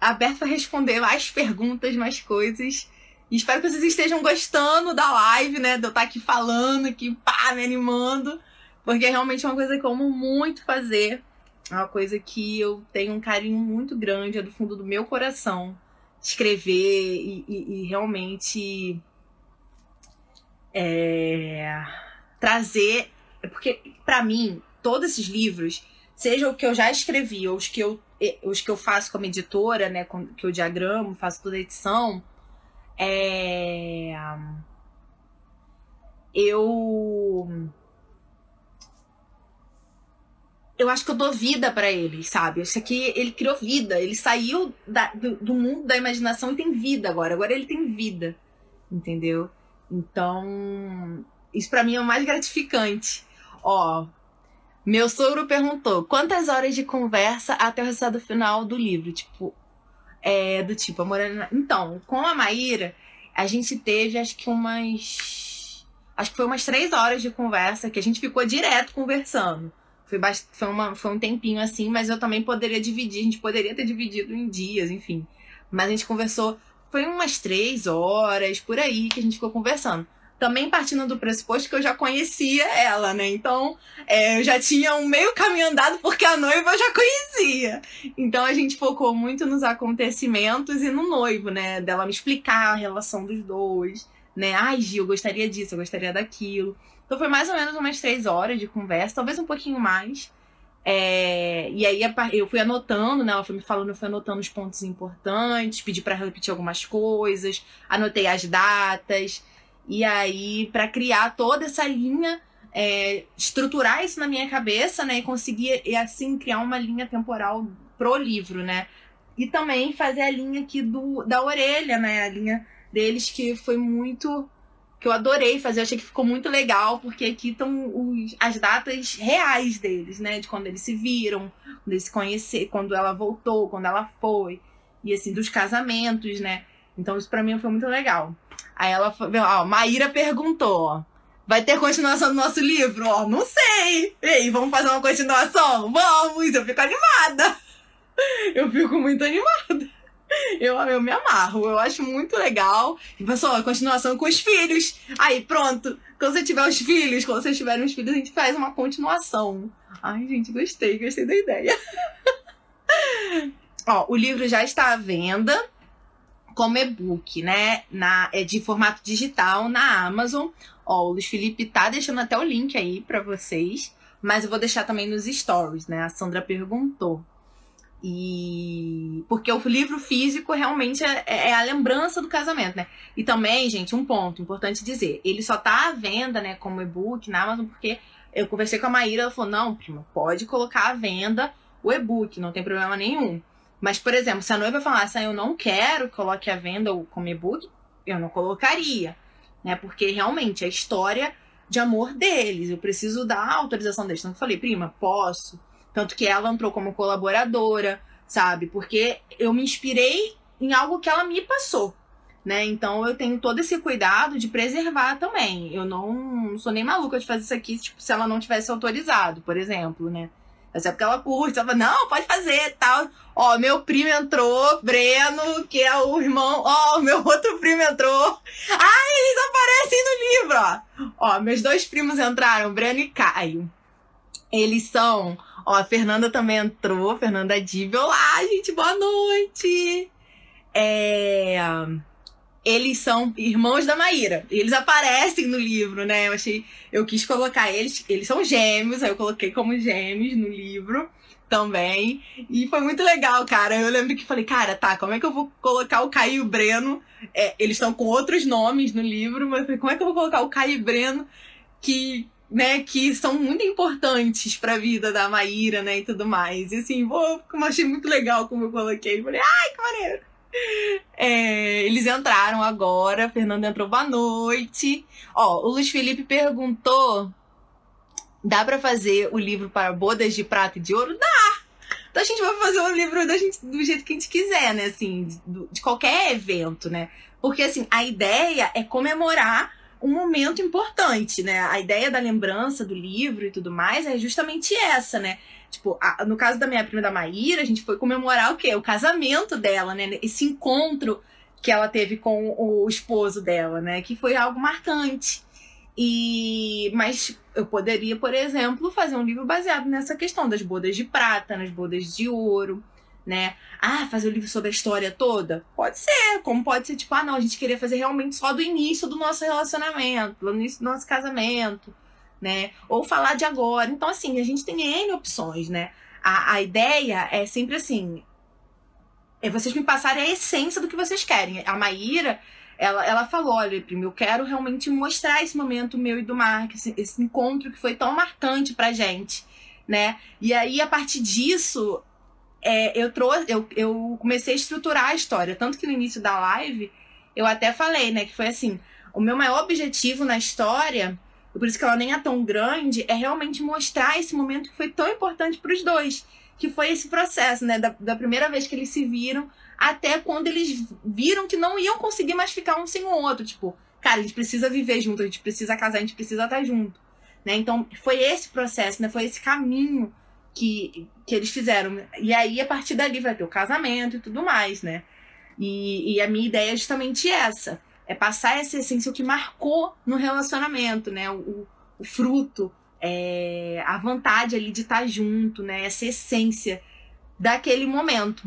aberto a responder mais perguntas, mais coisas. E espero que vocês estejam gostando da live, né? De eu estar aqui falando, aqui, pá, me animando. Porque é realmente uma coisa que eu amo muito fazer. É uma coisa que eu tenho um carinho muito grande, é do fundo do meu coração escrever e, e, e realmente é, trazer. Porque, para mim, todos esses livros, seja o que eu já escrevi ou os que eu, os que eu faço como editora, né, que eu diagramo, faço toda a edição, é, eu eu acho que eu dou vida para ele, sabe? Isso aqui, ele criou vida. Ele saiu da, do, do, mundo da imaginação e tem vida agora. Agora ele tem vida, entendeu? Então, isso para mim é o mais gratificante. Ó, meu sogro perguntou quantas horas de conversa até o resultado final do livro. Tipo, é do tipo, a Morena. Então, com a Maíra, a gente teve acho que umas. Acho que foi umas três horas de conversa que a gente ficou direto conversando. Foi, bast... foi, uma... foi um tempinho assim, mas eu também poderia dividir, a gente poderia ter dividido em dias, enfim. Mas a gente conversou, foi umas três horas por aí que a gente ficou conversando também partindo do pressuposto que eu já conhecia ela, né? Então, é, eu já tinha um meio caminho andado porque a noiva eu já conhecia. Então, a gente focou muito nos acontecimentos e no noivo, né? Dela me explicar a relação dos dois, né? Ai, Gil, eu gostaria disso, eu gostaria daquilo. Então, foi mais ou menos umas três horas de conversa, talvez um pouquinho mais. É, e aí eu fui anotando, né? Ela foi me falando, eu fui anotando os pontos importantes, pedi para repetir algumas coisas, anotei as datas. E aí, para criar toda essa linha, é, estruturar isso na minha cabeça, né? E conseguir, e assim, criar uma linha temporal pro livro, né? E também fazer a linha aqui do, da orelha, né? A linha deles que foi muito. que eu adorei fazer, eu achei que ficou muito legal, porque aqui estão as datas reais deles, né? De quando eles se viram, quando eles se conheceram, quando ela voltou, quando ela foi. E assim, dos casamentos, né? Então isso para mim foi muito legal. Aí ela falou, ó, Maíra perguntou, vai ter continuação do nosso livro? Ó, não sei. Ei, vamos fazer uma continuação? Vamos, eu fico animada. Eu fico muito animada. Eu, eu me amarro, eu acho muito legal. E pessoal, continuação com os filhos. Aí, pronto. Quando você tiver os filhos, quando vocês tiverem os filhos, a gente faz uma continuação. Ai, gente, gostei, gostei da ideia. Ó, o livro já está à venda como e-book, né? Na, é de formato digital na Amazon. Ó, o Luiz Felipe tá deixando até o link aí para vocês, mas eu vou deixar também nos stories, né? A Sandra perguntou. E porque o livro físico realmente é, é, a lembrança do casamento, né? E também, gente, um ponto importante dizer: ele só tá à venda, né, como e-book na Amazon, porque eu conversei com a Maíra, ela falou: não, prima, pode colocar à venda o e-book, não tem problema nenhum. Mas, por exemplo, se a noiva falasse, ah, eu não quero que coloque a venda ou como e-book, eu não colocaria. Né? Porque realmente é a história de amor deles. Eu preciso dar a autorização deles. Então eu falei, prima, posso. Tanto que ela entrou como colaboradora, sabe? Porque eu me inspirei em algo que ela me passou. Né? Então eu tenho todo esse cuidado de preservar também. Eu não, não sou nem maluca de fazer isso aqui, tipo, se ela não tivesse autorizado, por exemplo, né? Mas é porque ela curte, ela fala, não, pode fazer tal. Ó, meu primo entrou, Breno, que é o irmão. Ó, meu outro primo entrou. Ah, eles aparecem no livro, ó. Ó, meus dois primos entraram, Breno e Caio. Eles são. Ó, a Fernanda também entrou, Fernanda Dib. Olá, gente, boa noite. É eles são irmãos da Maíra. Eles aparecem no livro, né? Eu achei. Eu quis colocar eles. Eles são gêmeos, aí eu coloquei como gêmeos no livro também. E foi muito legal, cara. Eu lembro que falei, cara, tá, como é que eu vou colocar o Caio e o Breno? É, eles estão com outros nomes no livro, mas como é que eu vou colocar o Caio e o Breno que. Né, que são muito importantes para a vida da Maíra, né, e tudo mais. E assim, vou, eu achei muito legal como eu coloquei. Falei, ai, que maneiro. É, eles entraram agora. Fernando entrou boa noite. Ó, o Luiz Felipe perguntou: dá para fazer o livro para bodas de prata e de ouro? Dá! Então a gente vai fazer o livro da gente, do jeito que a gente quiser, né? Assim, de, de qualquer evento, né? Porque assim, a ideia é comemorar um momento importante, né? A ideia da lembrança do livro e tudo mais é justamente essa, né? Tipo, a, no caso da minha prima da Maíra, a gente foi comemorar o quê? O casamento dela, né? Esse encontro que ela teve com o esposo dela, né? Que foi algo marcante. E mas eu poderia, por exemplo, fazer um livro baseado nessa questão das bodas de prata, nas bodas de ouro, né? Ah, fazer um livro sobre a história toda? Pode ser, como pode ser tipo, ah, não, a gente queria fazer realmente só do início do nosso relacionamento, do início do nosso casamento né? Ou falar de agora. Então, assim, a gente tem N opções, né? A, a ideia é sempre assim: é vocês me passarem a essência do que vocês querem. A Maíra, ela, ela falou: olha, primo, eu quero realmente mostrar esse momento meu e do Mark, esse, esse encontro que foi tão marcante pra gente, né? E aí, a partir disso, é, eu, trouxe, eu, eu comecei a estruturar a história. Tanto que no início da live, eu até falei, né, que foi assim: o meu maior objetivo na história por isso que ela nem é tão grande, é realmente mostrar esse momento que foi tão importante para os dois, que foi esse processo, né, da, da primeira vez que eles se viram até quando eles viram que não iam conseguir mais ficar um sem o outro. Tipo, cara, a gente precisa viver junto, a gente precisa casar, a gente precisa estar junto. Né? Então, foi esse processo, né? Foi esse caminho que, que eles fizeram. E aí, a partir dali, vai ter o casamento e tudo mais, né? E, e a minha ideia é justamente essa. É passar essa essência, o que marcou no relacionamento, né? O, o fruto, é, a vontade ali de estar junto, né? Essa essência daquele momento.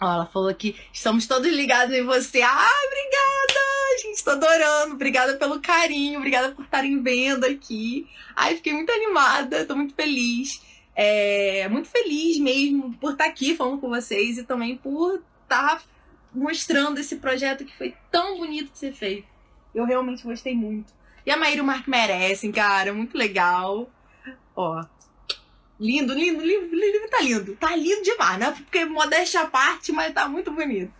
Ó, ela falou que estamos todos ligados em você. Ai, obrigada! Gente, tô adorando. Obrigada pelo carinho, obrigada por estarem vendo aqui. Ai, fiquei muito animada, tô muito feliz. É, muito feliz mesmo por estar aqui falando com vocês e também por estar mostrando esse projeto que foi tão bonito de ser feito. Eu realmente gostei muito. E a Maíra e o Mark merecem, cara. Muito legal. Ó, Lindo, lindo, lindo, lindo, tá lindo. Tá lindo demais, né? Porque modéstia à parte, mas tá muito bonito.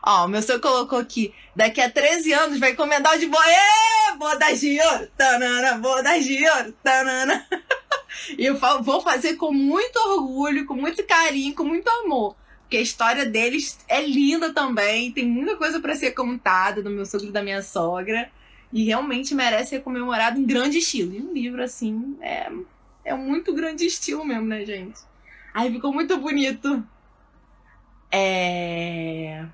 Ó, o meu senhor colocou aqui, daqui a 13 anos vai encomendar o de boa. Ê, bodas de ouro, tanana, bodas de ouro, tanana. E eu vou fazer com muito orgulho, com muito carinho, com muito amor. Porque a história deles é linda também, tem muita coisa para ser contada do meu sogro e da minha sogra. E realmente merece ser comemorado em grande estilo. E um livro assim é é muito grande estilo mesmo, né, gente? Aí ficou muito bonito. É...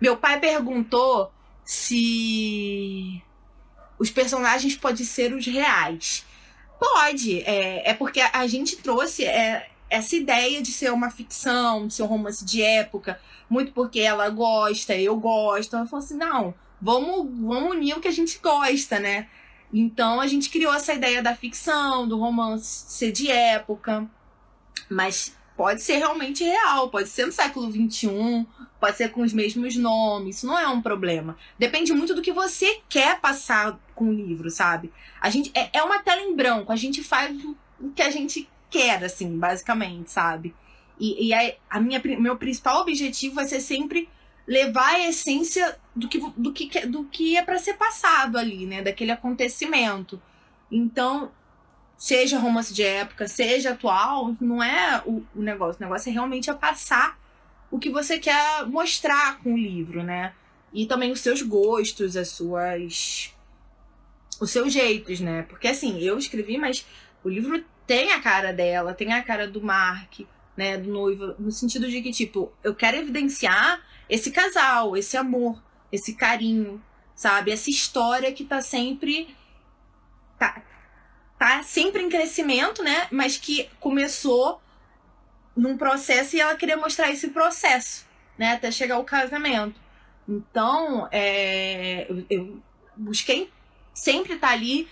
Meu pai perguntou se os personagens podem ser os reais. Pode, é, é porque a gente trouxe é, essa ideia de ser uma ficção, de ser um romance de época, muito porque ela gosta, eu gosto. Ela falou assim: não, vamos, vamos unir o que a gente gosta, né? Então a gente criou essa ideia da ficção, do romance ser de época, mas pode ser realmente real, pode ser no século XXI, pode ser com os mesmos nomes, isso não é um problema. Depende muito do que você quer passar com o livro, sabe? A gente é, é uma tela em branco, a gente faz o que a gente quer, assim, basicamente, sabe? E, e a, a minha, meu principal objetivo vai ser sempre levar a essência do que, do que, do que é para ser passado ali, né? Daquele acontecimento. Então, seja romance de época, seja atual, não é o, o negócio. O negócio é realmente é passar o que você quer mostrar com o livro, né? E também os seus gostos, as suas. os seus jeitos, né? Porque assim, eu escrevi, mas o livro tem a cara dela, tem a cara do Mark, né? Do noivo, no sentido de que, tipo, eu quero evidenciar esse casal, esse amor, esse carinho, sabe? Essa história que tá sempre. Tá, tá sempre em crescimento, né? Mas que começou num processo e ela queria mostrar esse processo, né? Até chegar ao casamento. Então, é, eu, eu busquei sempre estar tá ali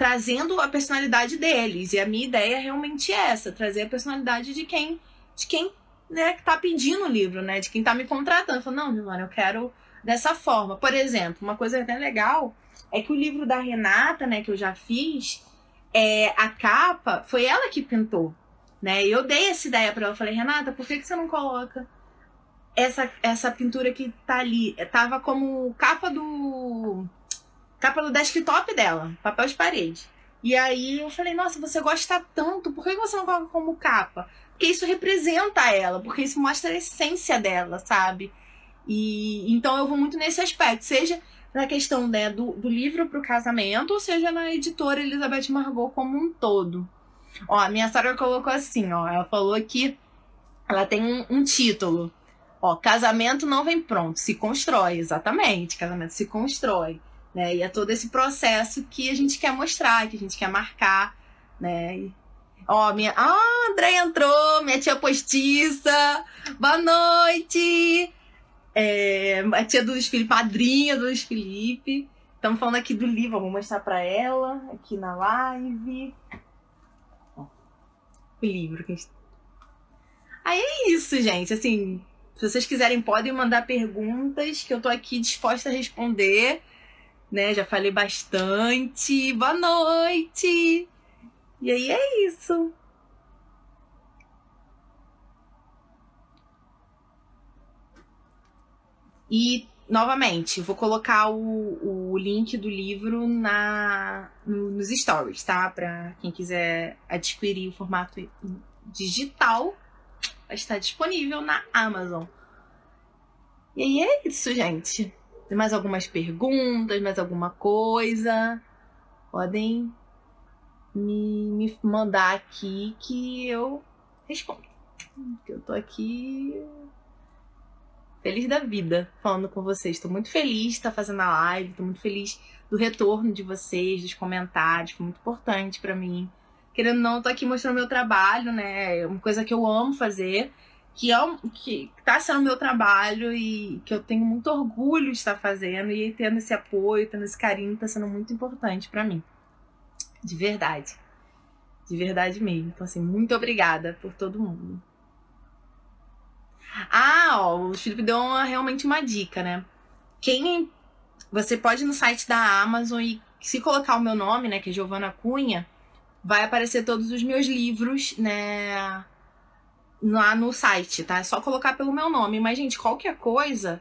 trazendo a personalidade deles. E a minha ideia é realmente essa, trazer a personalidade de quem de quem né, que tá pedindo o livro, né? De quem tá me contratando. Falando, não, Giovana, eu quero dessa forma. Por exemplo, uma coisa até legal é que o livro da Renata, né, que eu já fiz, é, a capa foi ela que pintou, né? Eu dei essa ideia para ela. Falei, Renata, por que, que você não coloca essa, essa pintura que tá ali? Tava como capa do. Capa do desktop dela, papel de parede. E aí eu falei, nossa, você gosta tanto, por que você não coloca como capa? porque isso representa ela, porque isso mostra a essência dela, sabe? E então eu vou muito nesse aspecto, seja na questão né, do, do livro para o casamento, ou seja na editora Elizabeth Margot como um todo. Ó, a minha sogra colocou assim, ó, ela falou que ela tem um, um título. Ó, casamento não vem pronto, se constrói, exatamente. Casamento se constrói, né? E é todo esse processo que a gente quer mostrar, que a gente quer marcar, né? Ó, minha. Ah, André entrou, minha tia postiça. Boa noite! É, a tia do Luiz Felipe, padrinha do Luiz Felipe. Estamos falando aqui do livro, vou mostrar para ela aqui na live. O livro que a gente... Aí é isso, gente. Assim, se vocês quiserem, podem mandar perguntas que eu tô aqui disposta a responder. Né? Já falei bastante. Boa noite! E aí é isso. E, novamente, vou colocar o, o link do livro na, no, nos stories, tá? Para quem quiser adquirir o formato digital, estar disponível na Amazon. E aí é isso, gente. Tem mais algumas perguntas, mais alguma coisa? Podem me, me mandar aqui que eu respondo. Eu tô aqui feliz da vida falando com vocês. Tô muito feliz de estar fazendo a live, tô muito feliz do retorno de vocês, dos comentários, foi muito importante para mim. Querendo ou não, tô aqui mostrando meu trabalho, né? É uma coisa que eu amo fazer, que é que tá sendo meu trabalho e que eu tenho muito orgulho de estar fazendo e tendo esse apoio, tendo esse carinho, tá sendo muito importante para mim. De verdade. De verdade mesmo. Então, assim, muito obrigada por todo mundo. Ah, ó, o Felipe deu uma, realmente uma dica, né? Quem. Você pode ir no site da Amazon e se colocar o meu nome, né, que é Giovana Cunha, vai aparecer todos os meus livros, né, lá no site, tá? É só colocar pelo meu nome. Mas, gente, qualquer coisa,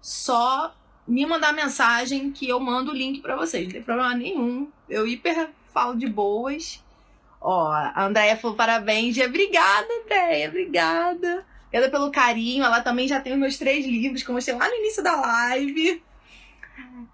só me mandar mensagem que eu mando o link para vocês. Não tem problema nenhum. Eu hiper falo de boas. Ó, a Andréia falou parabéns. Obrigada, Andréia. Obrigada. Obrigada pelo carinho. Ela também já tem os meus três livros que eu mostrei lá no início da live.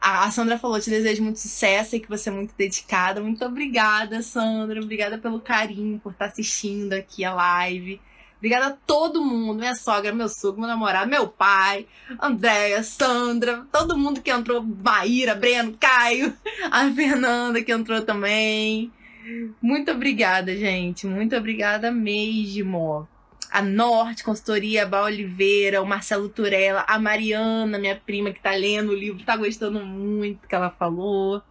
A Sandra falou: te desejo muito sucesso e que você é muito dedicada. Muito obrigada, Sandra. Obrigada pelo carinho, por estar assistindo aqui a live. Obrigada a todo mundo, minha sogra, meu sogro, meu namorado, meu pai, Andréia, Sandra, todo mundo que entrou, Maíra, Breno, Caio, a Fernanda que entrou também. Muito obrigada, gente. Muito obrigada mesmo a Norte, consultoria, a Bá Oliveira, o Marcelo Turella, a Mariana, minha prima que tá lendo o livro, tá gostando muito que ela falou.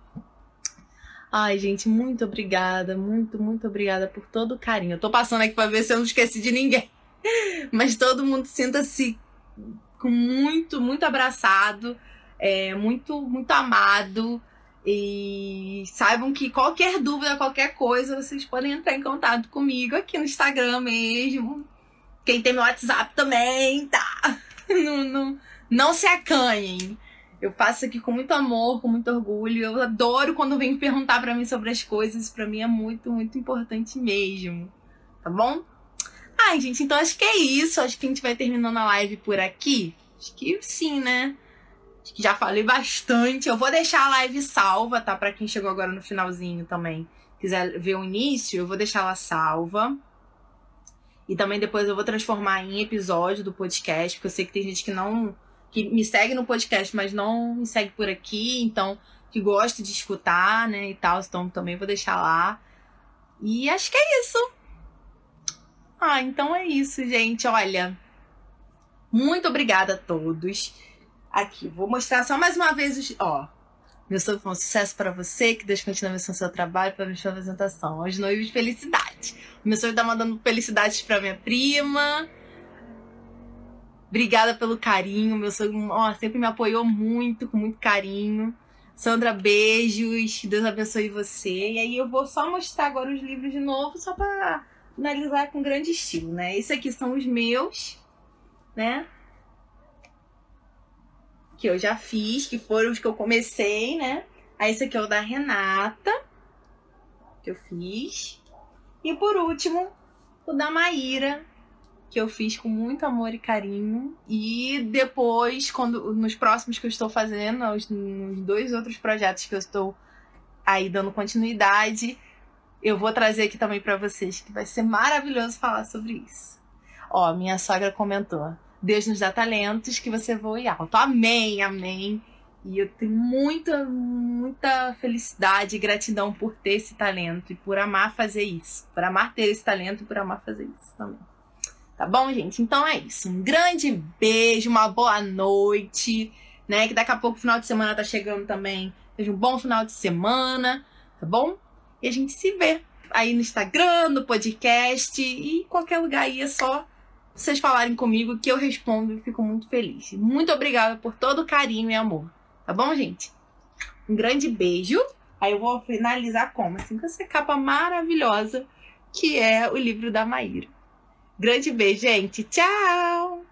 Ai, gente, muito obrigada, muito, muito obrigada por todo o carinho. Eu tô passando aqui pra ver se eu não esqueci de ninguém. Mas todo mundo sinta-se com muito, muito abraçado, é, muito, muito amado. E saibam que qualquer dúvida, qualquer coisa, vocês podem entrar em contato comigo aqui no Instagram mesmo. Quem tem meu WhatsApp também, tá? Não, não, não se acanhem. Eu faço aqui com muito amor, com muito orgulho. Eu adoro quando vem perguntar para mim sobre as coisas. Para mim é muito, muito importante mesmo. Tá bom? Ai, gente, então acho que é isso. Acho que a gente vai terminando a live por aqui. Acho que sim, né? Acho que já falei bastante. Eu vou deixar a live salva, tá? Para quem chegou agora no finalzinho também. Quiser ver o início, eu vou deixar ela salva. E também depois eu vou transformar em episódio do podcast, porque eu sei que tem gente que não. Que me segue no podcast, mas não me segue por aqui, então que gosta de escutar, né? E tal. Então também vou deixar lá. E acho que é isso. Ah, então é isso, gente. Olha. Muito obrigada a todos. Aqui, vou mostrar só mais uma vez os. Ó, meu sonho foi um sucesso para você, que Deus continue abençoando seu trabalho para sua apresentação. Aos noivos, felicidade. Meu sonho tá mandando felicidades para minha prima. Obrigada pelo carinho. Meu sonho ó, sempre me apoiou muito, com muito carinho. Sandra, beijos. Deus abençoe você. E aí eu vou só mostrar agora os livros de novo, só para analisar com grande estilo, né? Esses aqui são os meus, né? que eu já fiz, que foram os que eu comecei, né? Aí esse aqui é o da Renata, que eu fiz. E por último, o da Maíra, que eu fiz com muito amor e carinho. E depois, quando nos próximos que eu estou fazendo, nos, nos dois outros projetos que eu estou aí dando continuidade, eu vou trazer aqui também para vocês, que vai ser maravilhoso falar sobre isso. Ó, minha sogra comentou. Deus nos dá talentos que você voe alto. Amém, amém. E eu tenho muita, muita felicidade e gratidão por ter esse talento e por amar fazer isso. Por amar ter esse talento e por amar fazer isso também. Tá bom, gente? Então é isso. Um grande beijo, uma boa noite, né? Que daqui a pouco o final de semana tá chegando também. Seja um bom final de semana, tá bom? E a gente se vê aí no Instagram, no podcast e em qualquer lugar aí é só vocês falarem comigo que eu respondo e fico muito feliz. Muito obrigada por todo o carinho e amor. Tá bom, gente? Um grande beijo. Aí eu vou finalizar como? Assim, com essa capa maravilhosa que é o livro da Maíra. Grande beijo, gente. Tchau!